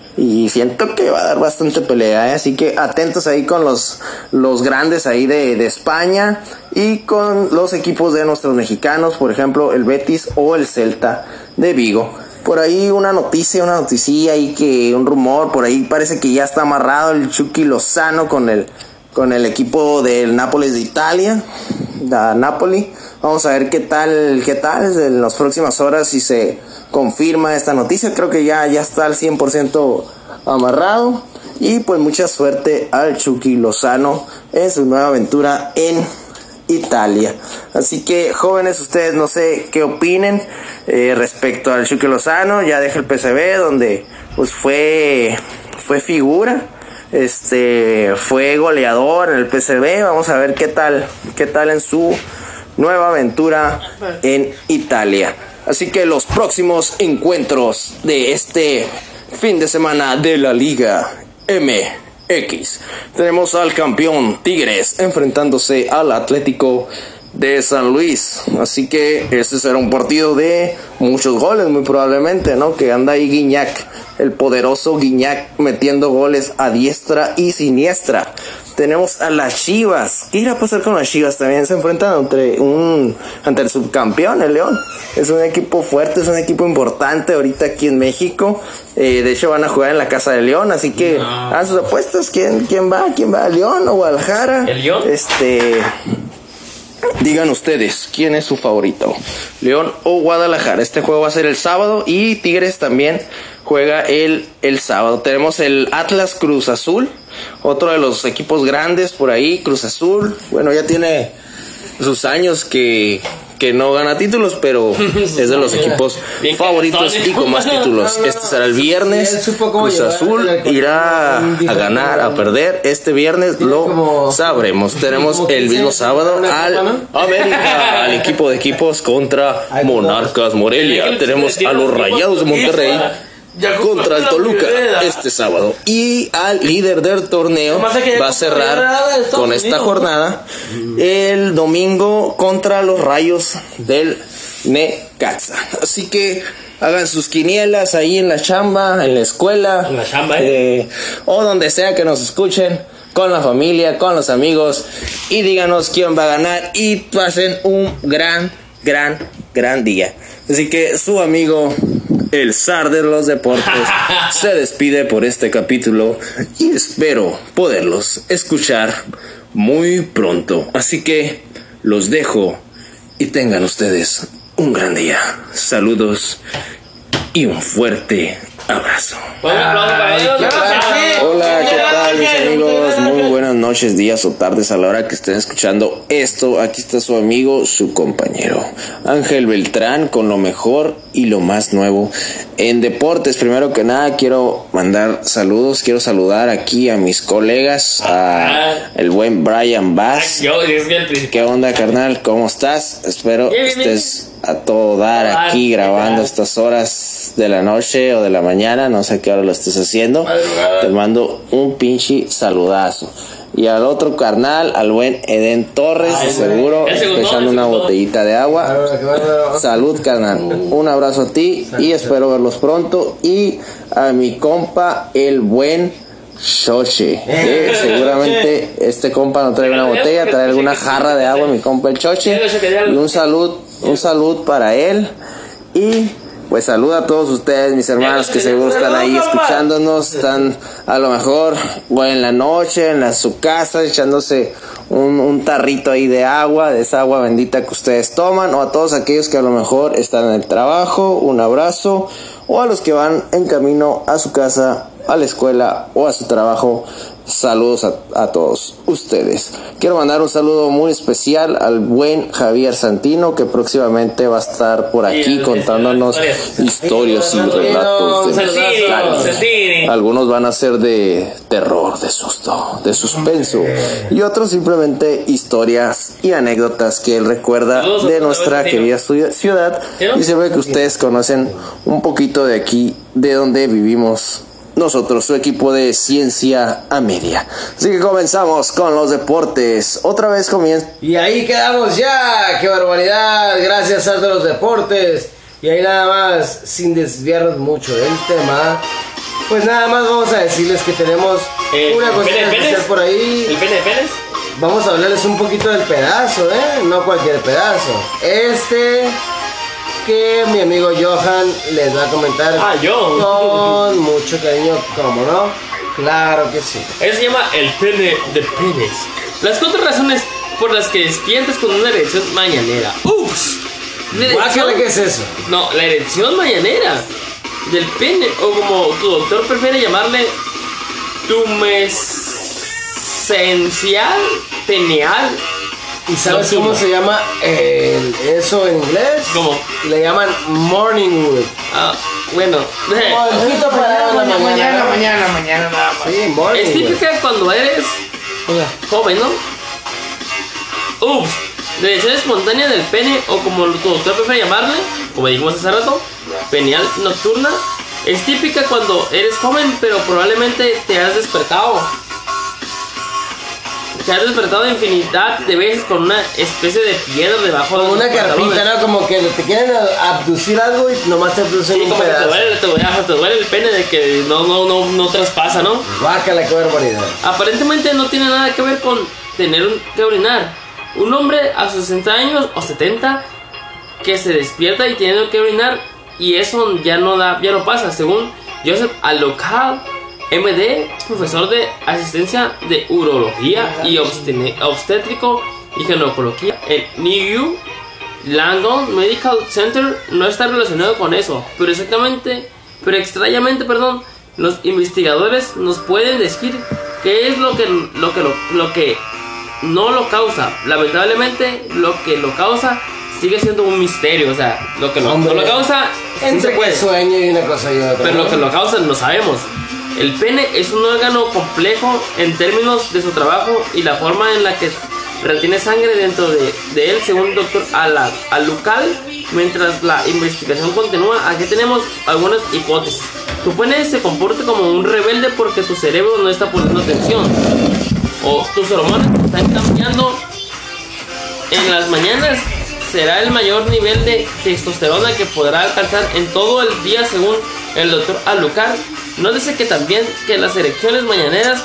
siento que va a dar bastante pelea, ¿eh? así que atentos ahí con los, los grandes ahí de, de, España y con los equipos de nuestros mexicanos, por ejemplo el Betis o el Celta de Vigo. Por ahí una noticia, una noticia ahí que un rumor, por ahí parece que ya está amarrado el Chucky Lozano con el, con el equipo del Nápoles de Italia, la Napoli. Vamos a ver qué tal, qué tal en las próximas horas si se confirma esta noticia. Creo que ya, ya está al 100% amarrado. Y pues mucha suerte al Chucky Lozano en su nueva aventura en Italia. Así que jóvenes, ustedes no sé qué opinen eh, respecto al Chucky Lozano, ya deja el PCB donde pues fue, fue figura, este, fue goleador en el PCB, vamos a ver qué tal, qué tal en su nueva aventura en Italia. Así que los próximos encuentros de este fin de semana de la Liga MX. Tenemos al campeón Tigres enfrentándose al Atlético de San Luis. Así que ese será un partido de muchos goles, muy probablemente, ¿no? Que anda ahí Guiñac, el poderoso Guiñac, metiendo goles a diestra y siniestra. Tenemos a las Chivas. ¿Qué irá a pasar con las Chivas? También se enfrentan entre un ante el subcampeón, el León. Es un equipo fuerte, es un equipo importante ahorita aquí en México. Eh, de hecho van a jugar en la casa de León, así que a sus apuestas. ¿Quién, quién va? ¿Quién va? ¿León o Guadalajara? ¿El León? Este Digan ustedes, ¿quién es su favorito? León o Guadalajara. Este juego va a ser el sábado y Tigres también juega el, el sábado. Tenemos el Atlas Cruz Azul, otro de los equipos grandes por ahí, Cruz Azul. Bueno, ya tiene sus años que que no gana títulos, pero es de los equipos favoritos y con más títulos. Este será el viernes. Cruz Azul irá a ganar, a perder. Este viernes lo sabremos. Tenemos el mismo sábado al América, al equipo de equipos contra Monarcas Morelia. Tenemos a los Rayados de Monterrey contra el Toluca este sábado. Y al líder del torneo va a cerrar con esta jornada el domingo contra los Rayos del Necaxa. Así que hagan sus quinielas ahí en la chamba, en la escuela, En la chamba, eh, o donde sea que nos escuchen, con la familia, con los amigos, y díganos quién va a ganar y pasen un gran, gran, gran día. Así que su amigo, el zar de los deportes, se despide por este capítulo y espero poderlos escuchar muy pronto. Así que los dejo y tengan ustedes un gran día. Saludos y un fuerte abrazo. Un aplauso para ellos. Hola, noches, días o tardes a la hora que estén escuchando esto. Aquí está su amigo, su compañero, Ángel Beltrán, con lo mejor y lo más nuevo en deportes. Primero que nada, quiero mandar saludos, quiero saludar aquí a mis colegas, a el buen Brian Bass. ¿Qué onda, carnal? ¿Cómo estás? Espero estés a todo dar aquí grabando estas horas de la noche o de la mañana, no sé a qué hora lo estés haciendo. Madrugada. Te mando un pinche saludazo. Y al otro carnal, al buen Eden Torres, Ay, seguro, echando una botellita de agua. Salud, carnal. Un abrazo a ti y espero verlos pronto. Y a mi compa, el buen Choche. Que seguramente este compa no trae una botella, trae alguna jarra de agua, mi compa el Choche. Y un salud, un salud para él. Y pues saluda a todos ustedes, mis hermanos, que seguro están ahí escuchándonos. Están a lo mejor o en la noche, en la, su casa, echándose un, un tarrito ahí de agua, de esa agua bendita que ustedes toman. O a todos aquellos que a lo mejor están en el trabajo, un abrazo. O a los que van en camino a su casa, a la escuela o a su trabajo. Saludos a, a todos ustedes. Quiero mandar un saludo muy especial al buen Javier Santino que próximamente va a estar por aquí contándonos historias. y relatos de. Algunos van a ser de terror, de susto, de suspenso y otros simplemente historias y anécdotas que él recuerda de nuestra querida ciudad- y se ve que ustedes conocen un poquito de aquí, de donde vivimos nosotros, su equipo de ciencia a media. Así que comenzamos con los deportes. Otra vez comienza. Y ahí quedamos ya, qué barbaridad, gracias a los deportes. Y ahí nada más, sin desviarnos mucho del tema, pues nada más vamos a decirles que tenemos Eh, una ¿el cuestión pene de especial Pérez? por ahí. ¿El pene de Pérez? Vamos a hablarles un poquito del pedazo, ¿eh? No cualquier pedazo. Este que mi amigo Johan les va a comentar Ah, yo. con mucho cariño, ¿cómo no? Claro que sí. Eso se llama el pene de penes. Las cuatro razones por las que despiertas con una erección mañanera. ¡Ups! Erección- ¿qué es eso? No, la erección mañanera del pene, o como tu doctor prefiere llamarle, tumescencial peneal ¿Y sabes cómo se llama el- eso en inglés? ¿Cómo? Le llaman morning wood. Ah, bueno. Parado en la mañana, mañana, mañana. mañana, mañana, nada más. Sí, morning Es wood. típica cuando eres joven, ¿no? Ups, dirección espontánea del pene, o como tu doctor prefiere llamarle, como dijimos hace rato, peneal nocturna. Es típica cuando eres joven, pero probablemente te has despertado. Te has despertado infinidad de veces con una especie de piedra debajo de Como una tus pantalones. carpita, ¿no? Como que te quieren abducir algo y nomás te abducen Sí, un como que te pedazo. duele, te, duele, te duele el pene de que no, no, no, no traspasa, ¿no? Guácala, qué barbaridad. Aparentemente no tiene nada que ver con tener un- que orinar. Un hombre a sus 60 años o 70 que se despierta y tiene que orinar y eso ya no da, ya no pasa, según Joseph Alocal, MD, profesor de asistencia de urología y obstétrico y ginecología en New Langdon Medical Center no está relacionado con eso, pero exactamente, pero extrañamente, perdón, los investigadores nos pueden decir qué es lo que lo que lo, lo que no lo causa. Lamentablemente, lo que lo causa sigue siendo un misterio, o sea, lo que lo, Hombre, no lo causa sí se Entre puede. sueño y una cosa y otra. Pero ¿no? lo que lo causa no sabemos. El pene es un órgano complejo en términos de su trabajo y la forma en la que retiene sangre dentro de, él, según el doctor Ala- Alucal. Mientras la investigación continúa, aquí tenemos algunas hipótesis. Tu pene se comporta como un rebelde porque tu cerebro no está poniendo atención. O tus hormonas están cambiando en las mañanas será el mayor nivel de testosterona que podrá alcanzar en todo el día según el doctor Alucar. Nótese que también que las erecciones mañaneras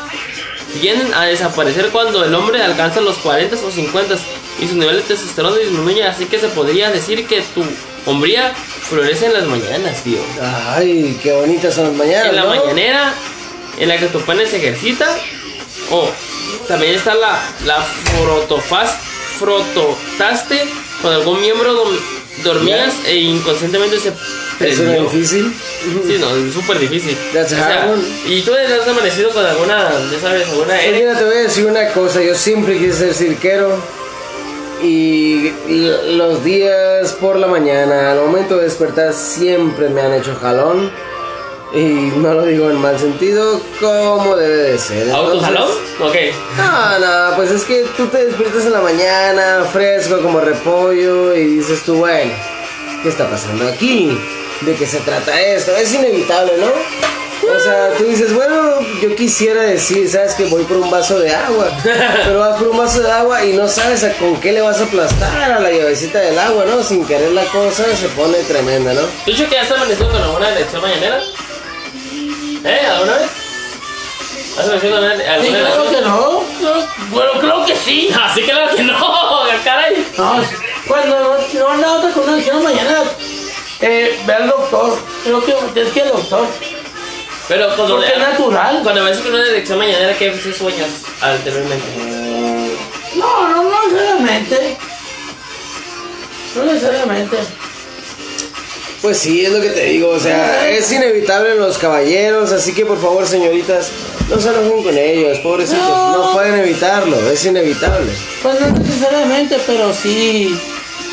tienden a desaparecer cuando el hombre alcanza los 40 o 50 y su nivel de testosterona disminuye, así que se podría decir que tu hombría florece en las mañanas, tío. Ay, qué bonitas son las mañanas. En la ¿no? mañanera en la que tu pene se ejercita. O también está la, la frotofaz, frototaste con algún miembro dormías e inconscientemente se Eso era difícil. Sí, no, súper difícil. O sea, y tú has amanecido con alguna, ya sabes, alguna Pues mira, te voy a decir una cosa. Yo siempre quise ser cirquero. Y los días por la mañana, al momento de despertar, siempre me han hecho jalón. Y no lo digo en mal sentido, como debe de ser. ¿Autojalón? Ok. No, no, pues es que tú te despiertas en la mañana, fresco como repollo, y dices tú, bueno, ¿qué está pasando aquí? ¿De qué se trata esto? Es inevitable, ¿no? O sea, tú dices, bueno, yo quisiera decir, ¿sabes? Que voy por un vaso de agua, pero vas por un vaso de agua y no sabes a con qué le vas a aplastar a la llavecita del agua, ¿no? Sin querer la cosa se pone tremenda, ¿no? ¿Tú dicho que ya has amanecido con alguna elección mañanera? ¿Eh? ¿Alguna vez? ¿Has amanecido con alguna Sí, alguna claro que no. no, Bueno, creo que sí. Así que claro que no, caray. No, cuando no, no anda otra con una adicción mañana, eh, ve al doctor. Creo que tienes que al doctor. Pero cuando, Porque es natural. cuando ves con una elección mañanera, ¿qué sí sueñas anteriormente? No, no, no necesariamente. No necesariamente. Pues sí, es lo que te digo, o sea, es inevitable en los caballeros, así que por favor, señoritas, no se enojen con ellos, pobrecitos, no, No. pueden evitarlo, es inevitable. Pues no necesariamente, pero sí.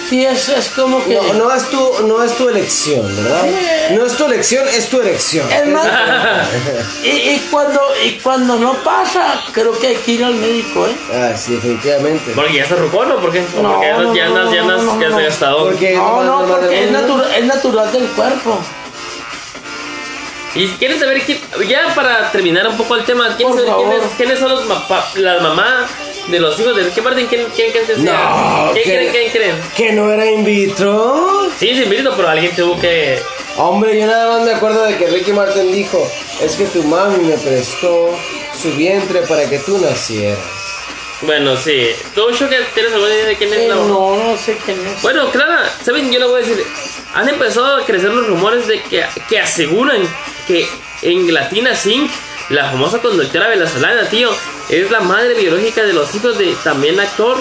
Sí, es, es como que. No, no es tu, no es tu elección, ¿verdad? Sí. No es tu elección, es tu elección. Es más, y, y cuando, y cuando no pasa, creo que hay que ir al médico, ¿eh? Ah, sí, definitivamente. Porque ya estás rucón, ¿o por qué? ¿O No, porque ya no, ya no, andas, ya andas, ya has gastado. Porque No, no, porque es, natura- es natural del cuerpo. Y quieres saber quién, ya para terminar un poco el tema, ¿quiénes, quiénes, quiénes son los las mamás de los hijos de qué parte quién quién creen que sea? No, ¿Quién que- creen quién creen? ¿Que no era in vitro? Sí, es invito, pero alguien tuvo que Hombre, yo nada más me acuerdo de que Ricky Martin dijo, es que tu mami me prestó su vientre para que tú nacieras. bueno, sí. ¿Tú Shuka, tienes alguna idea de quién es Eh, la no, no sé quién es. Bueno, Clara, ¿saben? Yo le voy a decir. Han empezado a crecer los rumores de que, que aseguran que Englatina Singh, la famosa conductora venezolana, tío, es la madre biológica de los hijos de también actor.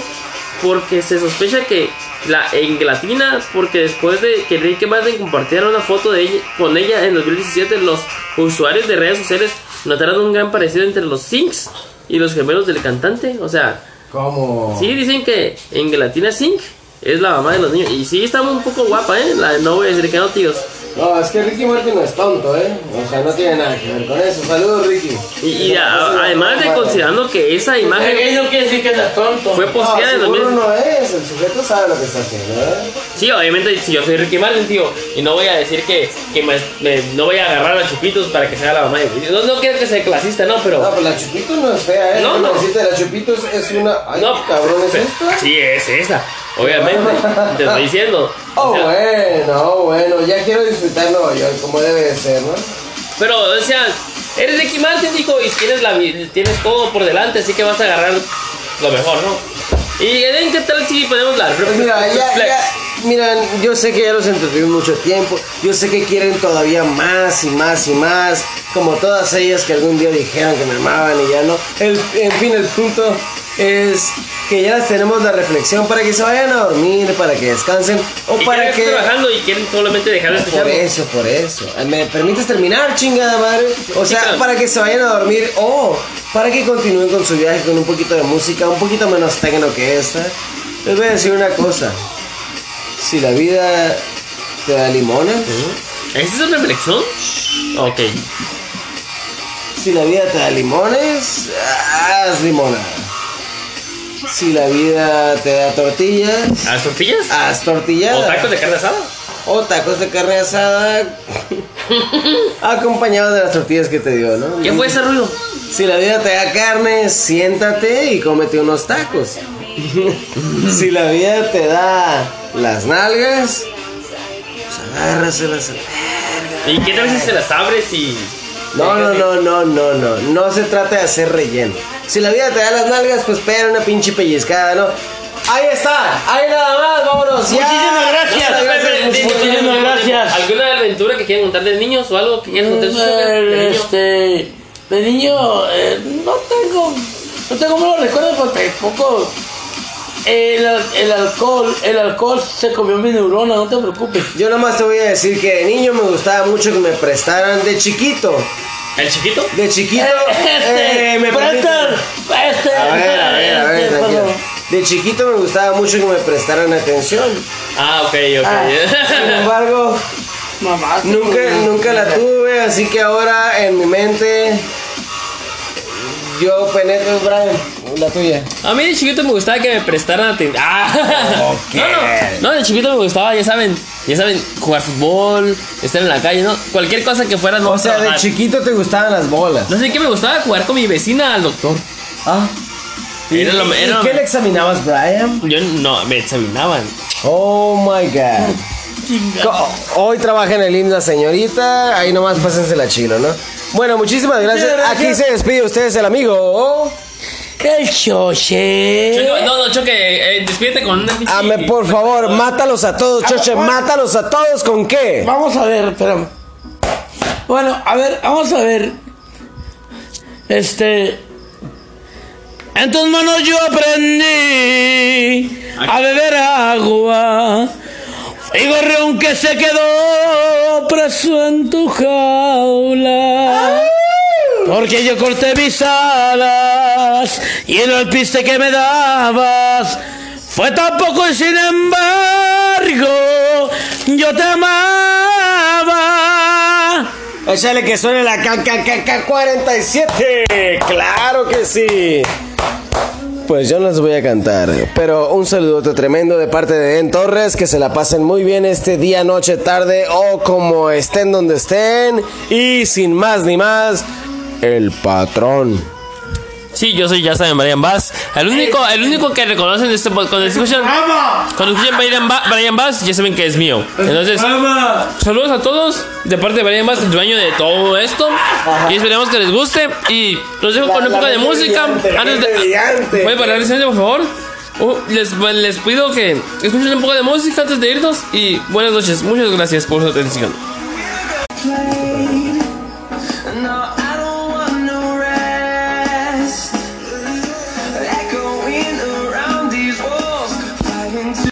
Porque se sospecha que la Englatina, porque después de que Ricky Martin compartiera una foto de ella, con ella en 2017, los usuarios de redes sociales notaron un gran parecido entre los Singhs y los gemelos del cantante. O sea, ¿Cómo? Sí, dicen que en Gelatina Zinc es la mamá de los niños. Y sí, está un poco guapa, ¿eh? La, no voy a decir que no, tíos. No, es que Ricky Martin no es tonto, ¿eh? O sea, no tiene nada que ver con eso. Saludos, Ricky. Y, y a- además de considerando que esa imagen Pequeño no quiere decir que sea tonto. fue posteada en No, seguro 2000. no es. El sujeto sabe lo que está haciendo, ¿eh? Sí, obviamente, si yo soy Ricky Martin, tío, y no voy a decir que, que me, me- no voy a agarrar a Chupitos para que sea la mamá de No, no quiero que sea clasista, no, pero. No, pues la Chupito no es fea, ¿eh? No, no. la Chupito es, es una... Ay, no, cabrón, ¿es esta? Sí, es esa. Obviamente, te estoy diciendo. Oh, O sea, bueno, bueno. Ya quiero disfrutar Nueva York como debe de ser, ¿no? Pero, o sea, eres Ricky Martin, dijo, y tienes, la, tienes todo por delante, así que vas a agarrar lo mejor, ¿no? Y ¿en qué tal si ponemos la Pues mira, ya, ya, yo sé que ya los entretuvimos mucho tiempo, yo sé que quieren todavía más y más y más, como todas ellas que algún día dijeron que me amaban y ya no. El, en fin, el punto es que ya les tenemos la reflexión para que se vayan a dormir, para que descansen o Y para que... trabajando y quieren solamente dejar de Por escucharlo. eso, por eso. ¿Me permites terminar, chingada madre? O sea, claro. para que se vayan a dormir o para que continúen con su viaje con un poquito de música, un poquito menos tecno que esta. Les voy a decir una cosa. Si la vida te da limones, ¿Esa es una reflexión? Ok. si la vida te da limones, haz limonada. Si la vida te da tortillas, ¿A las tortillas? haz tortillas. ¿O tacos de carne asada? O tacos de carne asada acompañados de las tortillas que te dio, ¿no? ¿Qué fue ese ruido? Si la vida te da carne, siéntate y cómete unos tacos. si la vida te da las nalgas, pues agárraselas. ¿Y qué tal si se las abres y.? No, no, no, no, no, no. No se trata de hacer relleno. Si la vida te da las nalgas, pues pega una pinche pellizcada, ¿no? Ahí está, ahí nada más, vámonos. ya. Muchísimas gracias. Muchas gracias. Muchísimas gracias. ¿Alguna aventura que quieran contar de niños o algo que quieran contar de niños? Este, de niño, eh, no tengo, no tengo malos recuerdos porque poco. El, el alcohol, el alcohol se comió mi neurona, no te preocupes. Yo nomás te voy a decir que de niño me gustaba mucho que me prestaran de chiquito. ¿El chiquito? De chiquito. Este, eh, me prestan, permiten- este, A ver, a ver, a ver, este. De chiquito me gustaba mucho que me prestaran atención. Ah, ok, ok. Sin embargo, Mamá, nunca, nunca la tuve, así que ahora en mi mente yo penetro, Brian, la tuya. A mí de chiquito me gustaba que me prestaran atención. Ah. Ok. No, no, no, de chiquito me gustaba, ya saben, ya saben, jugar fútbol, estar en la calle, ¿no? Cualquier cosa que fuera no O sea, de chiquito te gustaban las bolas. No sé qué me gustaba jugar con mi vecina al doctor. Ah. ¿Y, Era lo- y era- qué le examinabas, Brian? Yo no, me examinaban. Oh my god. Hoy trabaja en el IMSS, señorita. Ahí nomás pásensela chilo, ¿no? Bueno, muchísimas gracias. Aquí se despide ustedes el amigo. El choche. No, no, Choque, eh, despídete con una pinche- Ame, por favor, mátalos a todos, Choche. Mátalos a todos con qué? Vamos a ver, espérame. Bueno, a ver, vamos a ver. Este. En tus manos yo aprendí a beber agua. Y gorrión que se quedó preso en tu jaula. Porque yo corté mis alas y el alpiste que me dabas fue tan poco y sin embargo yo te amaba. Échale que suene la KKKK47. Claro que sí. Pues yo no voy a cantar, pero un saludote tremendo de parte de En Torres, que se la pasen muy bien este día, noche, tarde o como estén donde estén. Y sin más ni más, el patrón. Sí, yo soy, ya saben, Brian Bass. El único, el único que reconocen este podcast, cuando escuchan, cuando escuchan Brian, Ba- Brian Bass, ya saben que es mío. Entonces, saludos a todos de parte de Brian Bass, el dueño de todo esto. Y esperamos que les guste. Y los dejo con un poco de música. Antes de, ¿Puede parar el por favor? Uh, les, les pido que escuchen un poco de música antes de irnos. Y buenas noches. Muchas gracias por su atención.